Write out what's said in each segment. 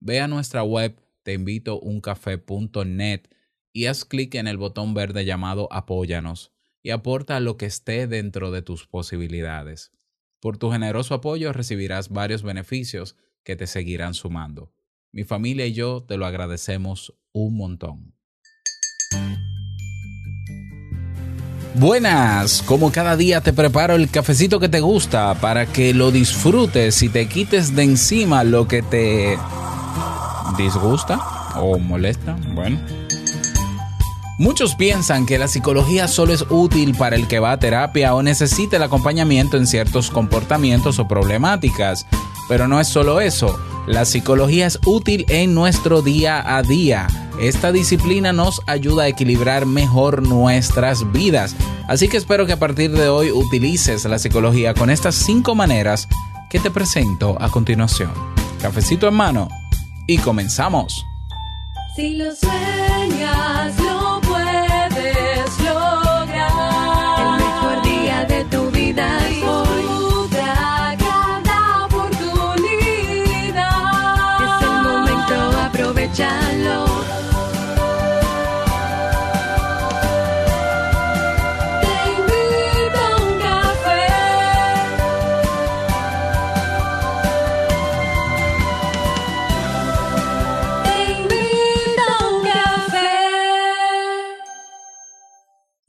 Ve a nuestra web teinvitouncafé.net y haz clic en el botón verde llamado Apóyanos y aporta lo que esté dentro de tus posibilidades. Por tu generoso apoyo recibirás varios beneficios que te seguirán sumando. Mi familia y yo te lo agradecemos un montón. Buenas, como cada día te preparo el cafecito que te gusta para que lo disfrutes y te quites de encima lo que te disgusta o molesta. Bueno. Muchos piensan que la psicología solo es útil para el que va a terapia o necesita el acompañamiento en ciertos comportamientos o problemáticas, pero no es solo eso. La psicología es útil en nuestro día a día. Esta disciplina nos ayuda a equilibrar mejor nuestras vidas. Así que espero que a partir de hoy utilices la psicología con estas cinco maneras que te presento a continuación. Cafecito en mano y comenzamos. Si lo sueñas, lo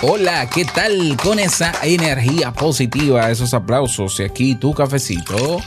Hola, ¿qué tal con esa energía positiva, esos aplausos y aquí tu cafecito?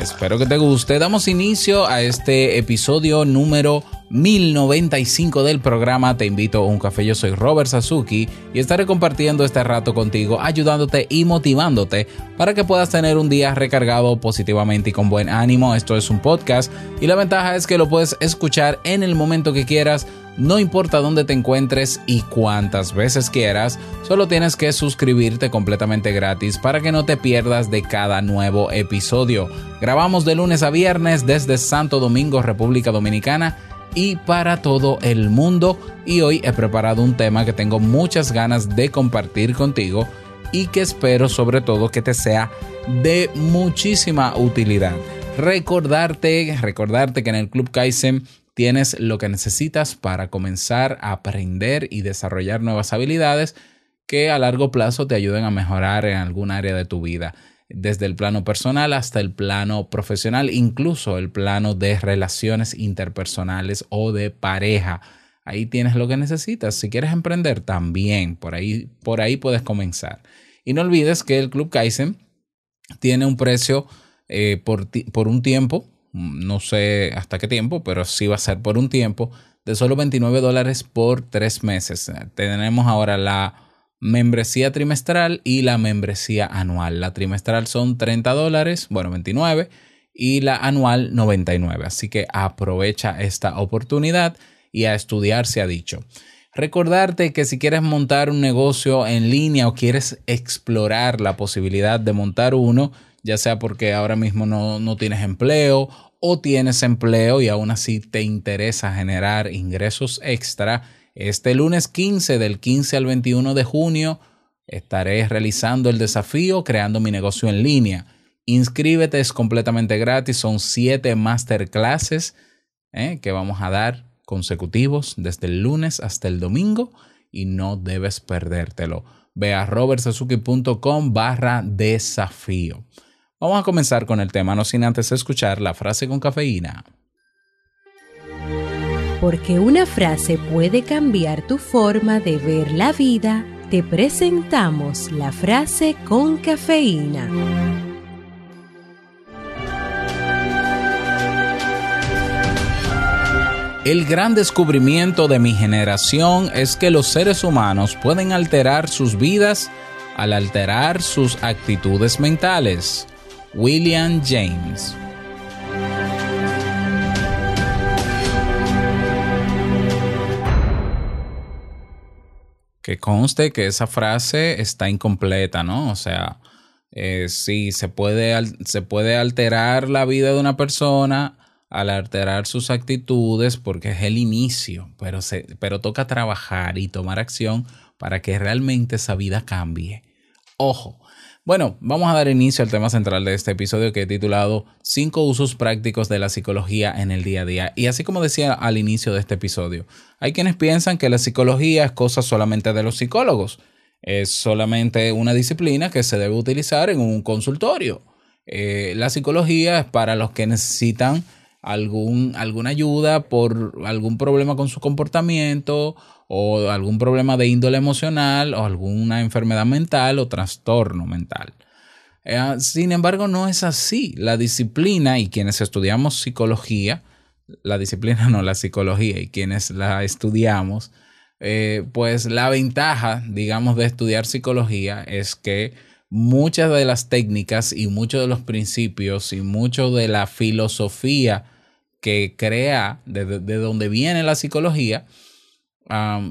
Espero que te guste. Damos inicio a este episodio número 1095 del programa Te invito a un café. Yo soy Robert Sasuki y estaré compartiendo este rato contigo, ayudándote y motivándote para que puedas tener un día recargado positivamente y con buen ánimo. Esto es un podcast y la ventaja es que lo puedes escuchar en el momento que quieras no importa dónde te encuentres y cuántas veces quieras, solo tienes que suscribirte completamente gratis para que no te pierdas de cada nuevo episodio. Grabamos de lunes a viernes desde Santo Domingo, República Dominicana y para todo el mundo y hoy he preparado un tema que tengo muchas ganas de compartir contigo y que espero sobre todo que te sea de muchísima utilidad. Recordarte, recordarte que en el Club Kaizen tienes lo que necesitas para comenzar a aprender y desarrollar nuevas habilidades que a largo plazo te ayuden a mejorar en algún área de tu vida, desde el plano personal hasta el plano profesional, incluso el plano de relaciones interpersonales o de pareja. Ahí tienes lo que necesitas. Si quieres emprender, también por ahí, por ahí puedes comenzar. Y no olvides que el Club Kaizen tiene un precio eh, por, por un tiempo no sé hasta qué tiempo, pero sí va a ser por un tiempo de solo 29 dólares por tres meses. Tenemos ahora la membresía trimestral y la membresía anual. La trimestral son 30 dólares, bueno, 29, y la anual 99. Así que aprovecha esta oportunidad y a estudiar se ha dicho. Recordarte que si quieres montar un negocio en línea o quieres explorar la posibilidad de montar uno, ya sea porque ahora mismo no, no tienes empleo o tienes empleo y aún así te interesa generar ingresos extra, este lunes 15 del 15 al 21 de junio estaré realizando el desafío creando mi negocio en línea. Inscríbete, es completamente gratis, son siete masterclasses ¿eh? que vamos a dar consecutivos desde el lunes hasta el domingo y no debes perdértelo. Ve a robertsazuki.com barra desafío. Vamos a comenzar con el tema, no sin antes escuchar la frase con cafeína. Porque una frase puede cambiar tu forma de ver la vida, te presentamos la frase con cafeína. El gran descubrimiento de mi generación es que los seres humanos pueden alterar sus vidas al alterar sus actitudes mentales. William James. Que conste que esa frase está incompleta, ¿no? O sea, eh, sí, se puede, se puede alterar la vida de una persona al alterar sus actitudes porque es el inicio, pero, se, pero toca trabajar y tomar acción para que realmente esa vida cambie. Ojo. Bueno, vamos a dar inicio al tema central de este episodio que he titulado Cinco usos prácticos de la psicología en el día a día. Y así como decía al inicio de este episodio, hay quienes piensan que la psicología es cosa solamente de los psicólogos. Es solamente una disciplina que se debe utilizar en un consultorio. Eh, la psicología es para los que necesitan algún, alguna ayuda por algún problema con su comportamiento o algún problema de índole emocional o alguna enfermedad mental o trastorno mental. Eh, sin embargo, no es así. La disciplina y quienes estudiamos psicología, la disciplina no, la psicología y quienes la estudiamos, eh, pues la ventaja, digamos, de estudiar psicología es que muchas de las técnicas y muchos de los principios y mucho de la filosofía que crea, de, de- de donde viene la psicología,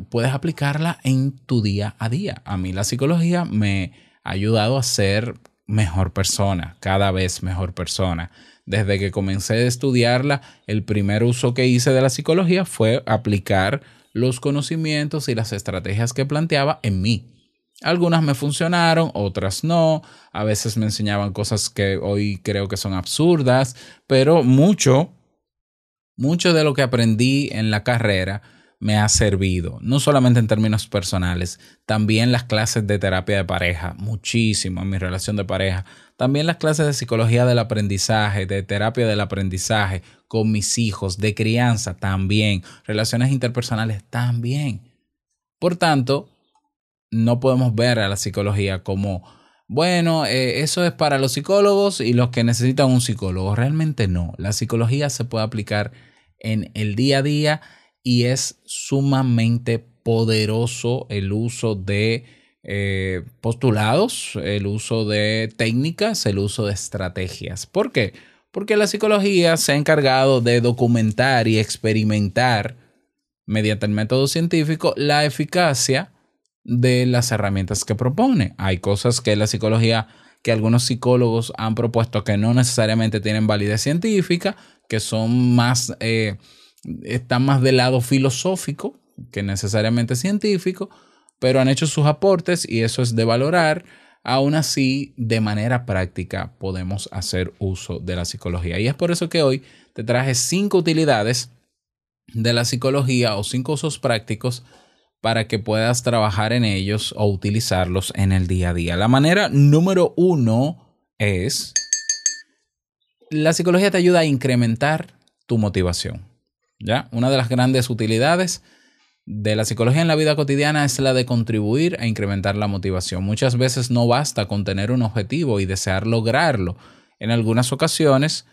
puedes aplicarla en tu día a día. A mí la psicología me ha ayudado a ser mejor persona, cada vez mejor persona. Desde que comencé a estudiarla, el primer uso que hice de la psicología fue aplicar los conocimientos y las estrategias que planteaba en mí. Algunas me funcionaron, otras no. A veces me enseñaban cosas que hoy creo que son absurdas, pero mucho, mucho de lo que aprendí en la carrera me ha servido, no solamente en términos personales, también las clases de terapia de pareja, muchísimo en mi relación de pareja, también las clases de psicología del aprendizaje, de terapia del aprendizaje con mis hijos, de crianza también, relaciones interpersonales también. Por tanto, no podemos ver a la psicología como, bueno, eh, eso es para los psicólogos y los que necesitan un psicólogo. Realmente no. La psicología se puede aplicar en el día a día y es sumamente poderoso el uso de eh, postulados, el uso de técnicas, el uso de estrategias. ¿Por qué? Porque la psicología se ha encargado de documentar y experimentar mediante el método científico la eficacia de las herramientas que propone. Hay cosas que la psicología, que algunos psicólogos han propuesto que no necesariamente tienen validez científica, que son más, eh, están más del lado filosófico que necesariamente científico, pero han hecho sus aportes y eso es de valorar. Aún así, de manera práctica podemos hacer uso de la psicología. Y es por eso que hoy te traje cinco utilidades de la psicología o cinco usos prácticos para que puedas trabajar en ellos o utilizarlos en el día a día. La manera número uno es, la psicología te ayuda a incrementar tu motivación. ¿Ya? Una de las grandes utilidades de la psicología en la vida cotidiana es la de contribuir a incrementar la motivación. Muchas veces no basta con tener un objetivo y desear lograrlo. En algunas ocasiones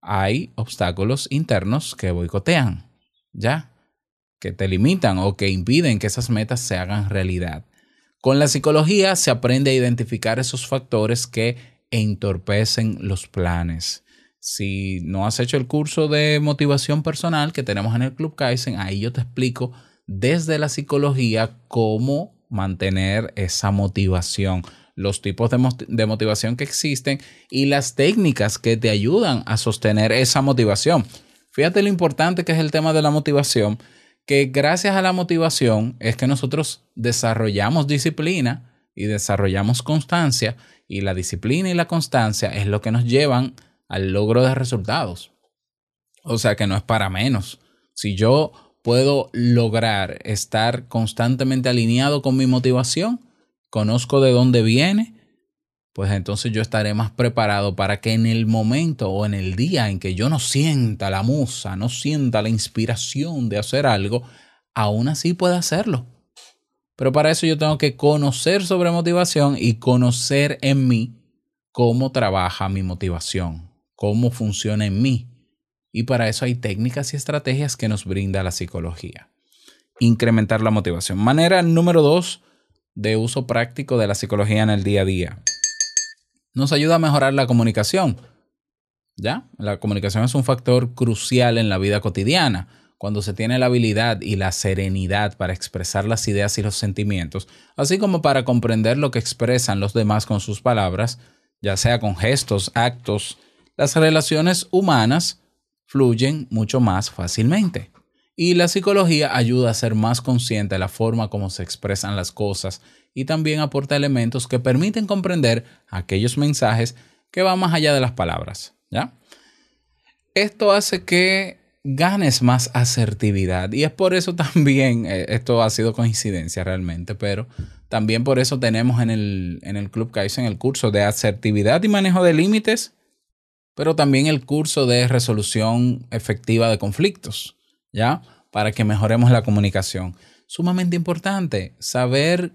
hay obstáculos internos que boicotean, ¿ya? Que te limitan o que impiden que esas metas se hagan realidad. Con la psicología se aprende a identificar esos factores que entorpecen los planes. Si no has hecho el curso de motivación personal que tenemos en el Club Kaizen, ahí yo te explico desde la psicología cómo mantener esa motivación, los tipos de, de motivación que existen y las técnicas que te ayudan a sostener esa motivación. Fíjate lo importante que es el tema de la motivación, que gracias a la motivación es que nosotros desarrollamos disciplina y desarrollamos constancia y la disciplina y la constancia es lo que nos llevan al logro de resultados. O sea que no es para menos. Si yo puedo lograr estar constantemente alineado con mi motivación, conozco de dónde viene, pues entonces yo estaré más preparado para que en el momento o en el día en que yo no sienta la musa, no sienta la inspiración de hacer algo, aún así pueda hacerlo. Pero para eso yo tengo que conocer sobre motivación y conocer en mí cómo trabaja mi motivación, cómo funciona en mí. Y para eso hay técnicas y estrategias que nos brinda la psicología. Incrementar la motivación. Manera número dos de uso práctico de la psicología en el día a día nos ayuda a mejorar la comunicación. ¿Ya? La comunicación es un factor crucial en la vida cotidiana. Cuando se tiene la habilidad y la serenidad para expresar las ideas y los sentimientos, así como para comprender lo que expresan los demás con sus palabras, ya sea con gestos, actos, las relaciones humanas fluyen mucho más fácilmente. Y la psicología ayuda a ser más consciente de la forma como se expresan las cosas y también aporta elementos que permiten comprender aquellos mensajes que van más allá de las palabras. ¿ya? Esto hace que ganes más asertividad y es por eso también, eh, esto ha sido coincidencia realmente, pero también por eso tenemos en el, en el Club Kaizen el curso de asertividad y manejo de límites, pero también el curso de resolución efectiva de conflictos, ¿ya? Para que mejoremos la comunicación. Sumamente importante saber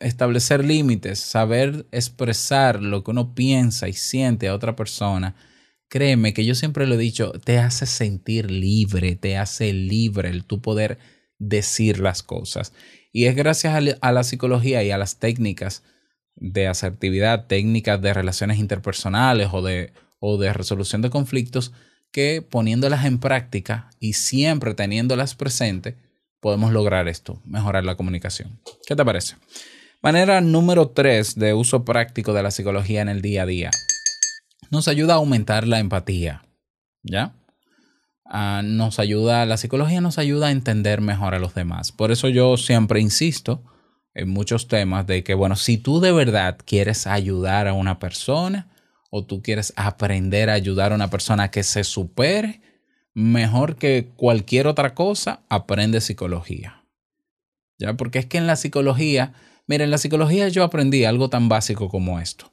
establecer límites, saber expresar lo que uno piensa y siente a otra persona, créeme que yo siempre lo he dicho, te hace sentir libre, te hace libre el tu poder decir las cosas. Y es gracias a la psicología y a las técnicas de asertividad, técnicas de relaciones interpersonales o de, o de resolución de conflictos, que poniéndolas en práctica y siempre teniéndolas presentes, podemos lograr esto, mejorar la comunicación. ¿Qué te parece? Manera número 3 de uso práctico de la psicología en el día a día. Nos ayuda a aumentar la empatía. ¿Ya? Ah, nos ayuda, la psicología nos ayuda a entender mejor a los demás. Por eso yo siempre insisto en muchos temas de que, bueno, si tú de verdad quieres ayudar a una persona o tú quieres aprender a ayudar a una persona que se supere, mejor que cualquier otra cosa, aprende psicología. ¿Ya? Porque es que en la psicología Mira, en la psicología yo aprendí algo tan básico como esto.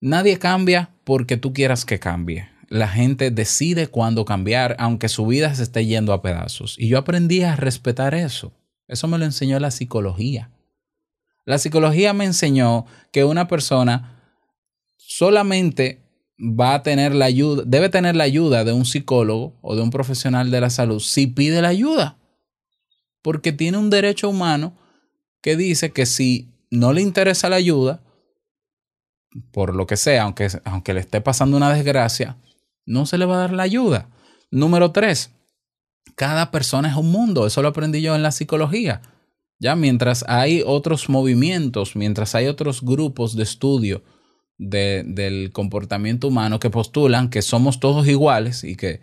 Nadie cambia porque tú quieras que cambie. La gente decide cuándo cambiar, aunque su vida se esté yendo a pedazos. Y yo aprendí a respetar eso. Eso me lo enseñó la psicología. La psicología me enseñó que una persona solamente va a tener la ayuda, debe tener la ayuda de un psicólogo o de un profesional de la salud si pide la ayuda. Porque tiene un derecho humano que dice que si no le interesa la ayuda, por lo que sea, aunque, aunque le esté pasando una desgracia, no se le va a dar la ayuda. Número tres, cada persona es un mundo. Eso lo aprendí yo en la psicología. Ya mientras hay otros movimientos, mientras hay otros grupos de estudio de, del comportamiento humano que postulan que somos todos iguales y que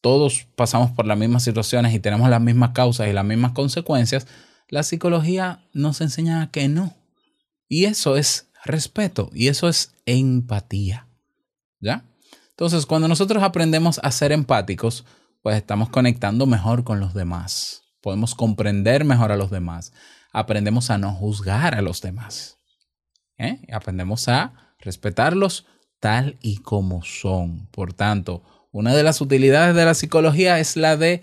todos pasamos por las mismas situaciones y tenemos las mismas causas y las mismas consecuencias, la psicología nos enseña que no. Y eso es respeto y eso es empatía. ¿Ya? Entonces, cuando nosotros aprendemos a ser empáticos, pues estamos conectando mejor con los demás. Podemos comprender mejor a los demás. Aprendemos a no juzgar a los demás. ¿eh? Aprendemos a respetarlos tal y como son. Por tanto, una de las utilidades de la psicología es la de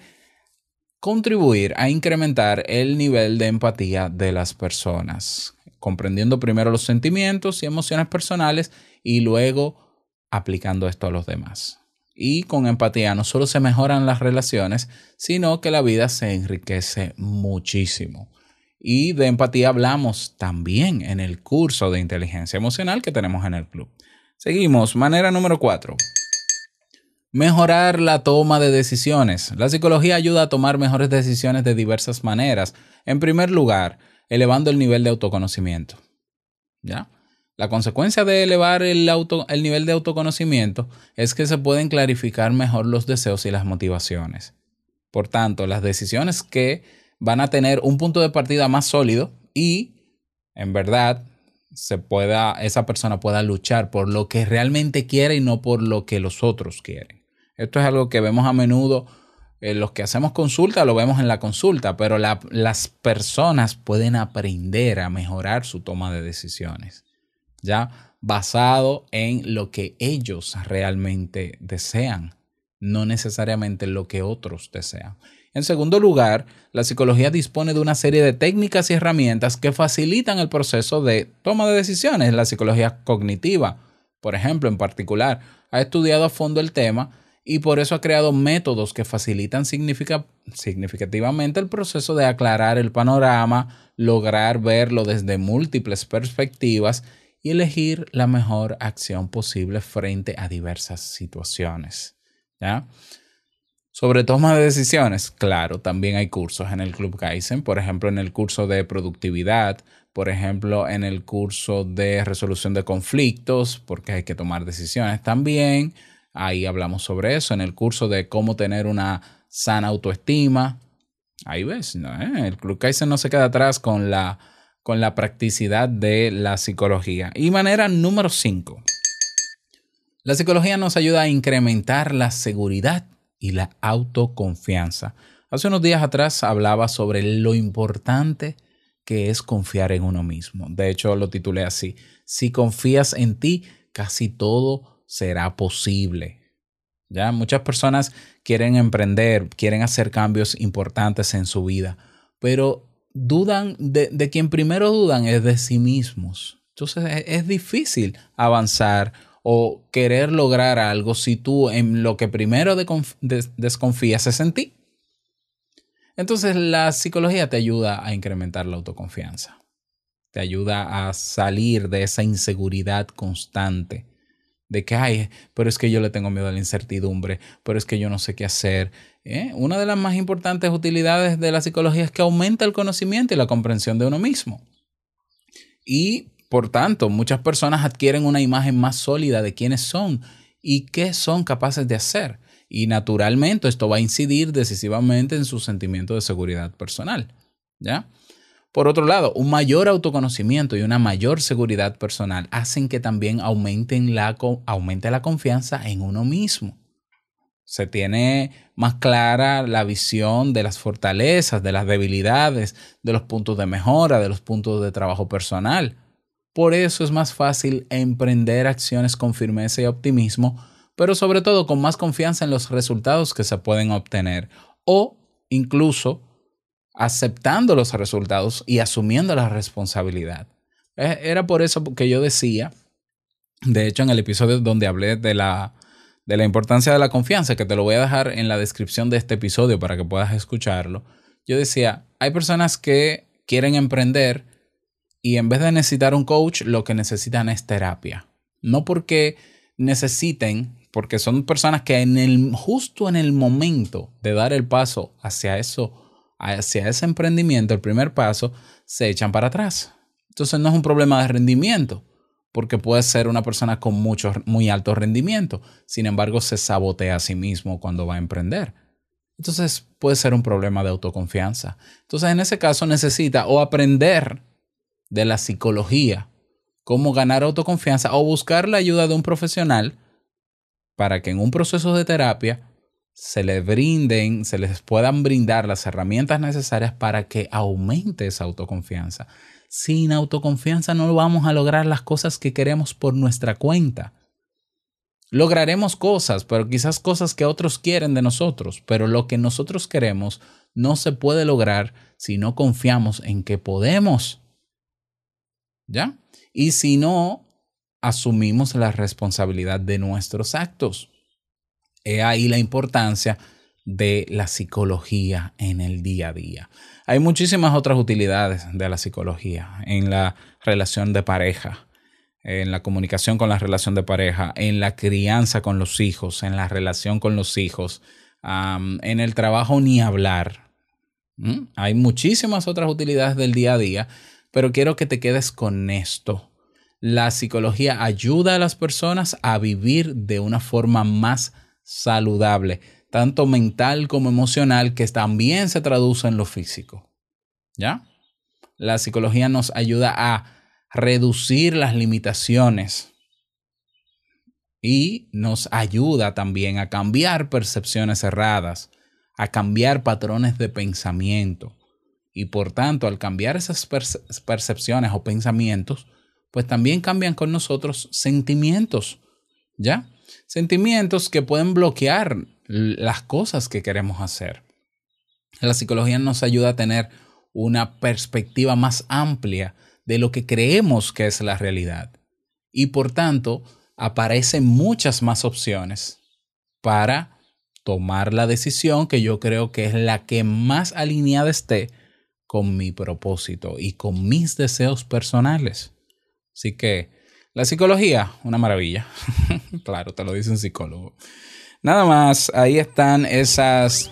contribuir a incrementar el nivel de empatía de las personas, comprendiendo primero los sentimientos y emociones personales y luego aplicando esto a los demás. Y con empatía no solo se mejoran las relaciones, sino que la vida se enriquece muchísimo. Y de empatía hablamos también en el curso de inteligencia emocional que tenemos en el club. Seguimos, manera número 4. Mejorar la toma de decisiones. La psicología ayuda a tomar mejores decisiones de diversas maneras. En primer lugar, elevando el nivel de autoconocimiento. ¿Ya? La consecuencia de elevar el, auto, el nivel de autoconocimiento es que se pueden clarificar mejor los deseos y las motivaciones. Por tanto, las decisiones que van a tener un punto de partida más sólido y, en verdad, se pueda, esa persona pueda luchar por lo que realmente quiere y no por lo que los otros quieren. Esto es algo que vemos a menudo. en eh, los que hacemos consulta lo vemos en la consulta, pero las personas pueden aprender a mejorar su toma de decisiones. ¿Ya? basado en lo que ellos realmente desean, no necesariamente lo que otros desean. En segundo lugar, la psicología dispone de una serie de técnicas y herramientas que facilitan el proceso de toma de decisiones. La psicología cognitiva, por ejemplo, en particular, ha estudiado a fondo el tema y por eso ha creado métodos que facilitan significa- significativamente el proceso de aclarar el panorama, lograr verlo desde múltiples perspectivas y elegir la mejor acción posible frente a diversas situaciones. ¿Ya? Sobre toma de decisiones, claro, también hay cursos en el Club Kaizen, por ejemplo, en el curso de productividad, por ejemplo, en el curso de resolución de conflictos, porque hay que tomar decisiones también. Ahí hablamos sobre eso, en el curso de cómo tener una sana autoestima. Ahí ves. ¿Eh? el Club Kaizen no se queda atrás con la, con la practicidad de la psicología. Y manera número 5. La psicología nos ayuda a incrementar la seguridad y la autoconfianza. Hace unos días atrás hablaba sobre lo importante que es confiar en uno mismo. De hecho, lo titulé así. Si confías en ti, casi todo será posible. Ya muchas personas quieren emprender, quieren hacer cambios importantes en su vida, pero dudan de, quien primero dudan es de sí mismos. Entonces es, es difícil avanzar o querer lograr algo si tú en lo que primero de- des- desconfías es en ti. Entonces la psicología te ayuda a incrementar la autoconfianza. Te ayuda a salir de esa inseguridad constante de que, ay, pero es que yo le tengo miedo a la incertidumbre, pero es que yo no sé qué hacer. ¿eh? Una de las más importantes utilidades de la psicología es que aumenta el conocimiento y la comprensión de uno mismo. Y por tanto, muchas personas adquieren una imagen más sólida de quiénes son y qué son capaces de hacer. Y naturalmente esto va a incidir decisivamente en su sentimiento de seguridad personal. ¿Ya? Por otro lado, un mayor autoconocimiento y una mayor seguridad personal hacen que también aumenten la, aumente la confianza en uno mismo. Se tiene más clara la visión de las fortalezas, de las debilidades, de los puntos de mejora, de los puntos de trabajo personal. Por eso es más fácil emprender acciones con firmeza y optimismo, pero sobre todo con más confianza en los resultados que se pueden obtener o incluso aceptando los resultados y asumiendo la responsabilidad. Eh, Era por eso que yo decía, de hecho en el episodio donde hablé de la, de la importancia de la confianza, que te lo voy a dejar en la descripción de este episodio para que puedas escucharlo, yo decía, hay personas que quieren emprender y en vez de necesitar un coach, lo que necesitan es terapia. No porque necesiten, porque son personas que en el, justo en el momento de dar el paso hacia eso, hacia ese emprendimiento, el primer paso, se echan para atrás. Entonces no es un problema de rendimiento, porque puede ser una persona con mucho, muy alto rendimiento, sin embargo se sabotea a sí mismo cuando va a emprender. Entonces puede ser un problema de autoconfianza. Entonces en ese caso necesita o aprender de la psicología, cómo ganar autoconfianza o buscar la ayuda de un profesional para que en un proceso de terapia se les brinden, se les puedan brindar las herramientas necesarias para que aumente esa autoconfianza. Sin autoconfianza no vamos a lograr las cosas que queremos por nuestra cuenta. Lograremos cosas, pero quizás cosas que otros quieren de nosotros, pero lo que nosotros queremos no se puede lograr si no confiamos en que podemos. ¿Ya? Y si no asumimos la responsabilidad de nuestros actos. He ahí la importancia de la psicología en el día a día. Hay muchísimas otras utilidades de la psicología en la relación de pareja, en la comunicación con la relación de pareja, en la crianza con los hijos, en la relación con los hijos, en el trabajo ni hablar. ¿Mm? Hay muchísimas otras utilidades del día a día, pero quiero que te quedes con esto. La psicología ayuda a las personas a vivir de una forma más saludable, tanto mental como emocional, que también se traduce en lo físico. ¿Ya? La psicología nos ayuda a reducir las limitaciones y nos ayuda también a cambiar percepciones erradas, a cambiar patrones de pensamiento. Y por tanto, al cambiar esas perce- percepciones o pensamientos, pues también cambian con nosotros sentimientos, ¿ya? Sentimientos que pueden bloquear las cosas que queremos hacer. La psicología nos ayuda a tener una perspectiva más amplia de lo que creemos que es la realidad. Y por tanto, aparecen muchas más opciones para tomar la decisión que yo creo que es la que más alineada esté con mi propósito y con mis deseos personales. Así que la psicología, una maravilla. claro, te lo dice un psicólogo. Nada más, ahí están esos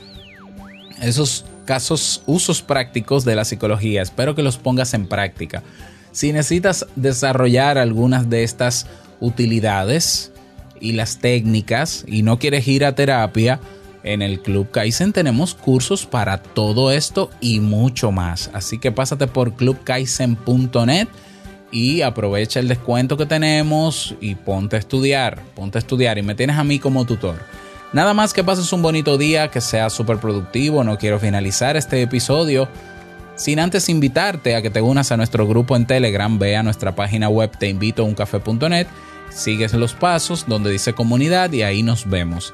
casos, usos prácticos de la psicología. Espero que los pongas en práctica. Si necesitas desarrollar algunas de estas utilidades y las técnicas y no quieres ir a terapia, en el Club Kaizen tenemos cursos para todo esto y mucho más. Así que pásate por clubkaizen.net y aprovecha el descuento que tenemos y ponte a estudiar, ponte a estudiar y me tienes a mí como tutor. Nada más que pases un bonito día, que sea súper productivo. No quiero finalizar este episodio sin antes invitarte a que te unas a nuestro grupo en Telegram. Ve a nuestra página web teinvitouncafé.net, sigues los pasos donde dice comunidad y ahí nos vemos.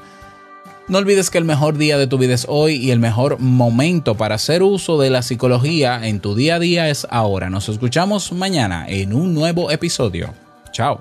No olvides que el mejor día de tu vida es hoy y el mejor momento para hacer uso de la psicología en tu día a día es ahora. Nos escuchamos mañana en un nuevo episodio. Chao.